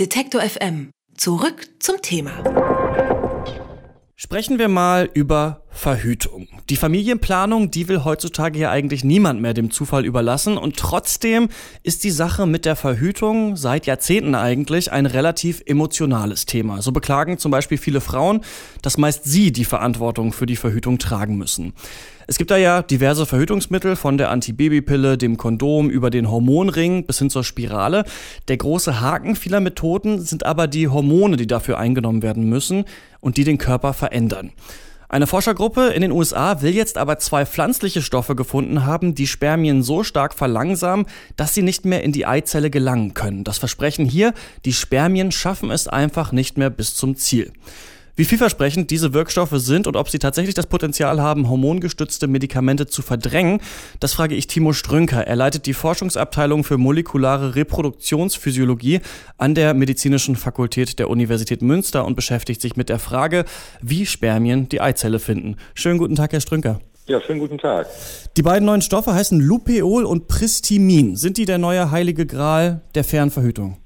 Detektor FM. Zurück zum Thema. Sprechen wir mal über Verhütung. Die Familienplanung, die will heutzutage ja eigentlich niemand mehr dem Zufall überlassen und trotzdem ist die Sache mit der Verhütung seit Jahrzehnten eigentlich ein relativ emotionales Thema. So beklagen zum Beispiel viele Frauen, dass meist sie die Verantwortung für die Verhütung tragen müssen. Es gibt da ja diverse Verhütungsmittel von der Antibabypille, dem Kondom über den Hormonring bis hin zur Spirale. Der große Haken vieler Methoden sind aber die Hormone, die dafür eingenommen werden müssen und die den Körper verändern. Eine Forschergruppe in den USA will jetzt aber zwei pflanzliche Stoffe gefunden haben, die Spermien so stark verlangsamen, dass sie nicht mehr in die Eizelle gelangen können. Das Versprechen hier, die Spermien schaffen es einfach nicht mehr bis zum Ziel. Wie vielversprechend diese Wirkstoffe sind und ob sie tatsächlich das Potenzial haben, hormongestützte Medikamente zu verdrängen, das frage ich Timo Strünker. Er leitet die Forschungsabteilung für molekulare Reproduktionsphysiologie an der Medizinischen Fakultät der Universität Münster und beschäftigt sich mit der Frage, wie Spermien die Eizelle finden. Schönen guten Tag, Herr Strünker. Ja, schönen guten Tag. Die beiden neuen Stoffe heißen Lupeol und Pristimin. Sind die der neue heilige Gral der Fernverhütung?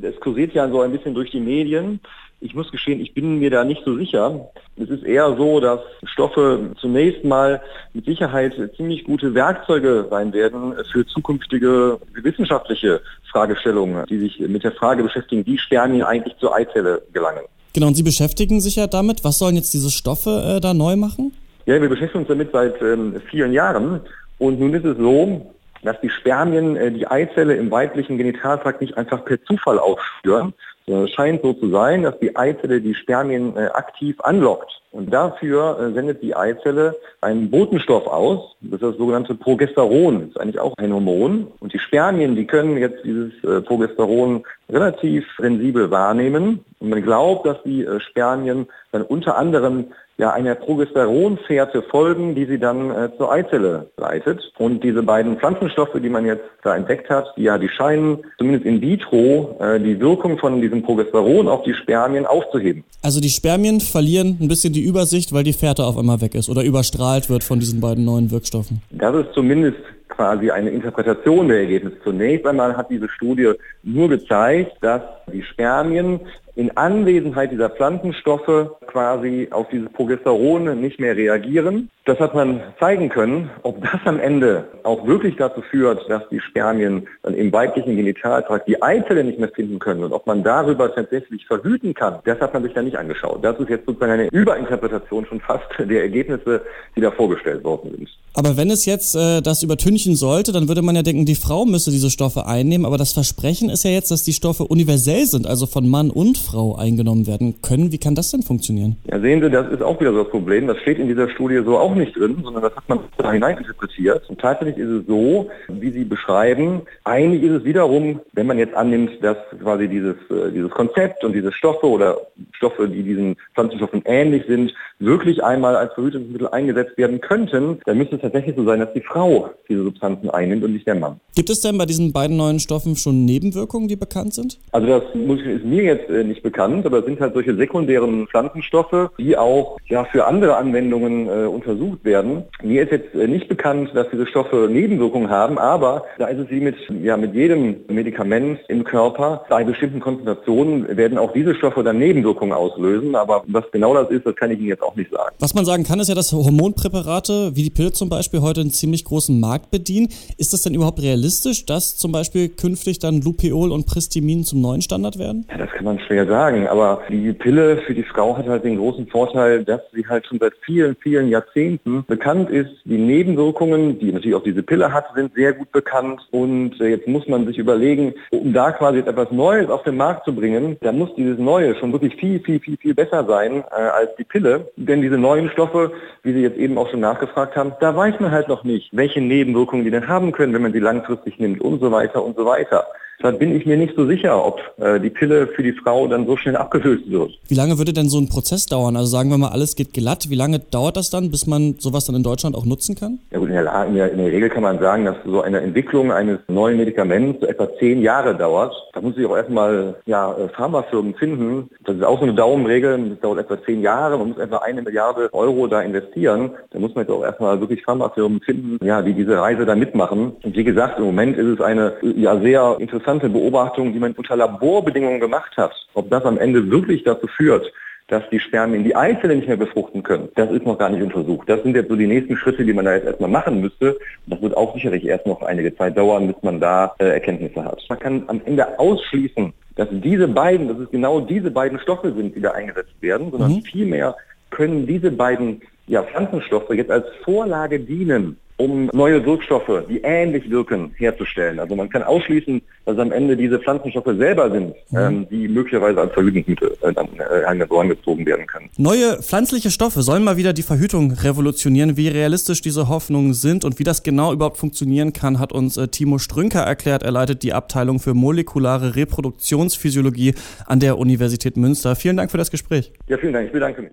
Es kursiert ja so ein bisschen durch die Medien. Ich muss gestehen, ich bin mir da nicht so sicher. Es ist eher so, dass Stoffe zunächst mal mit Sicherheit ziemlich gute Werkzeuge sein werden für zukünftige wissenschaftliche Fragestellungen, die sich mit der Frage beschäftigen, wie Spermien eigentlich zur Eizelle gelangen. Genau, und Sie beschäftigen sich ja damit. Was sollen jetzt diese Stoffe äh, da neu machen? Ja, wir beschäftigen uns damit seit ähm, vielen Jahren. Und nun ist es so, dass die Spermien äh, die Eizelle im weiblichen Genitaltrakt nicht einfach per Zufall aufspüren, es scheint so zu sein, dass die Eizelle die Spermien äh, aktiv anlockt. Und dafür äh, sendet die Eizelle einen Botenstoff aus, das ist das sogenannte Progesteron, das ist eigentlich auch ein Hormon. Und die Spermien, die können jetzt dieses äh, Progesteron relativ sensibel wahrnehmen. Und man glaubt, dass die äh, Spermien dann unter anderem ja einer Progesteronfährte folgen, die sie dann äh, zur Eizelle leitet. Und diese beiden Pflanzenstoffe, die man jetzt da entdeckt hat, die, ja, die scheinen zumindest in vitro äh, die Wirkung von diesem Progesteron auf die Spermien aufzuheben. Also die Spermien verlieren ein bisschen die Übersicht, weil die Fährte auf einmal weg ist oder überstrahlt wird von diesen beiden neuen Wirkstoffen. Das ist zumindest quasi eine Interpretation der Ergebnisse. Zunächst einmal hat diese Studie nur gezeigt, dass die Spermien in Anwesenheit dieser Pflanzenstoffe quasi auf dieses Progesteron nicht mehr reagieren. Das hat man zeigen können. Ob das am Ende auch wirklich dazu führt, dass die Spermien dann im weiblichen Genitaltrakt die Eizelle nicht mehr finden können und ob man darüber tatsächlich verhüten kann, das hat man sich da nicht angeschaut. Das ist jetzt sozusagen eine Überinterpretation schon fast der Ergebnisse, die da vorgestellt worden sind. Aber wenn es jetzt äh, das übertünchen sollte, dann würde man ja denken, die Frau müsse diese Stoffe einnehmen. Aber das Versprechen ist ja jetzt, dass die Stoffe universell sind, also von Mann und Frau eingenommen werden können. Wie kann das denn funktionieren? Ja, sehen Sie, das ist auch wieder so das Problem. Das steht in dieser Studie so auch nicht drin, sondern das hat man da hineininterpretiert. Und tatsächlich ist es so, wie Sie beschreiben, eigentlich ist es wiederum, wenn man jetzt annimmt, dass quasi dieses, äh, dieses Konzept und diese Stoffe oder Stoffe, die diesen Pflanzenstoffen ähnlich sind, wirklich einmal als Verhütungsmittel eingesetzt werden könnten, dann müsste es tatsächlich so sein, dass die Frau diese Substanzen einnimmt und nicht der Mann. Gibt es denn bei diesen beiden neuen Stoffen schon Nebenwirkungen, die bekannt sind? Also das ist mir jetzt äh, nicht bekannt, aber es sind halt solche sekundären Pflanzenstoffe, die auch ja, für andere Anwendungen äh, untersucht werden. Mir ist jetzt äh, nicht bekannt, dass diese Stoffe Nebenwirkungen haben, aber da ist es wie mit, ja, mit jedem Medikament im Körper. Bei bestimmten Konzentrationen werden auch diese Stoffe dann Nebenwirkungen auslösen, aber was genau das ist, das kann ich Ihnen jetzt auch nicht sagen. Was man sagen kann, ist ja, dass Hormonpräparate wie die Pille zum Beispiel heute einen ziemlich großen Markt bedienen. Ist das denn überhaupt realistisch, dass zum Beispiel künftig dann Lupeol und Pristimin zum neuen Standard werden? Ja, das kann man schwer sagen, aber die Pille für die Frau hat halt den großen Vorteil, dass sie halt schon seit vielen, vielen Jahrzehnten bekannt ist. Die Nebenwirkungen, die natürlich auch diese Pille hat, sind sehr gut bekannt und äh, jetzt muss man sich überlegen, um da quasi etwas Neues auf den Markt zu bringen, da muss dieses Neue schon wirklich viel, viel, viel, viel besser sein äh, als die Pille. Denn diese neuen Stoffe, wie Sie jetzt eben auch schon nachgefragt haben, da weiß man halt noch nicht, welche Nebenwirkungen die denn haben können, wenn man sie langfristig nimmt und so weiter und so weiter. Deshalb bin ich mir nicht so sicher, ob äh, die Pille für die Frau dann so schnell abgelöst wird. Wie lange würde denn so ein Prozess dauern? Also sagen wir mal, alles geht glatt. Wie lange dauert das dann, bis man sowas dann in Deutschland auch nutzen kann? Ja gut, in der, in der, in der Regel kann man sagen, dass so eine Entwicklung eines neuen Medikaments so etwa zehn Jahre dauert. Da muss ich auch erstmal ja, äh, Pharmafirmen finden. Das ist auch so eine Daumenregel. Das dauert etwa zehn Jahre. Man muss etwa eine Milliarde Euro da investieren. Da muss man jetzt auch erstmal wirklich Pharmafirmen finden, ja, die diese Reise da mitmachen. Und wie gesagt, im Moment ist es eine ja, sehr interessante interessante Beobachtung, die man unter Laborbedingungen gemacht hat. Ob das am Ende wirklich dazu führt, dass die Spermien die Eizelle nicht mehr befruchten können, das ist noch gar nicht untersucht. Das sind jetzt so die nächsten Schritte, die man da jetzt erstmal machen müsste. Das wird auch sicherlich erst noch einige Zeit dauern, bis man da äh, Erkenntnisse hat. Man kann am Ende ausschließen, dass diese beiden, dass es genau diese beiden Stoffe sind, die da eingesetzt werden, sondern mhm. vielmehr können diese beiden ja, Pflanzenstoffe jetzt als Vorlage dienen, um neue Wirkstoffe, die ähnlich wirken, herzustellen. Also man kann ausschließen, dass am Ende diese Pflanzenstoffe selber sind, mhm. ähm, die möglicherweise als Verhütungsmittel äh, dann äh, werden können. Neue pflanzliche Stoffe sollen mal wieder die Verhütung revolutionieren. Wie realistisch diese Hoffnungen sind und wie das genau überhaupt funktionieren kann, hat uns äh, Timo Strünker erklärt. Er leitet die Abteilung für molekulare Reproduktionsphysiologie an der Universität Münster. Vielen Dank für das Gespräch. Ja, vielen Dank. Ich bedanke mich.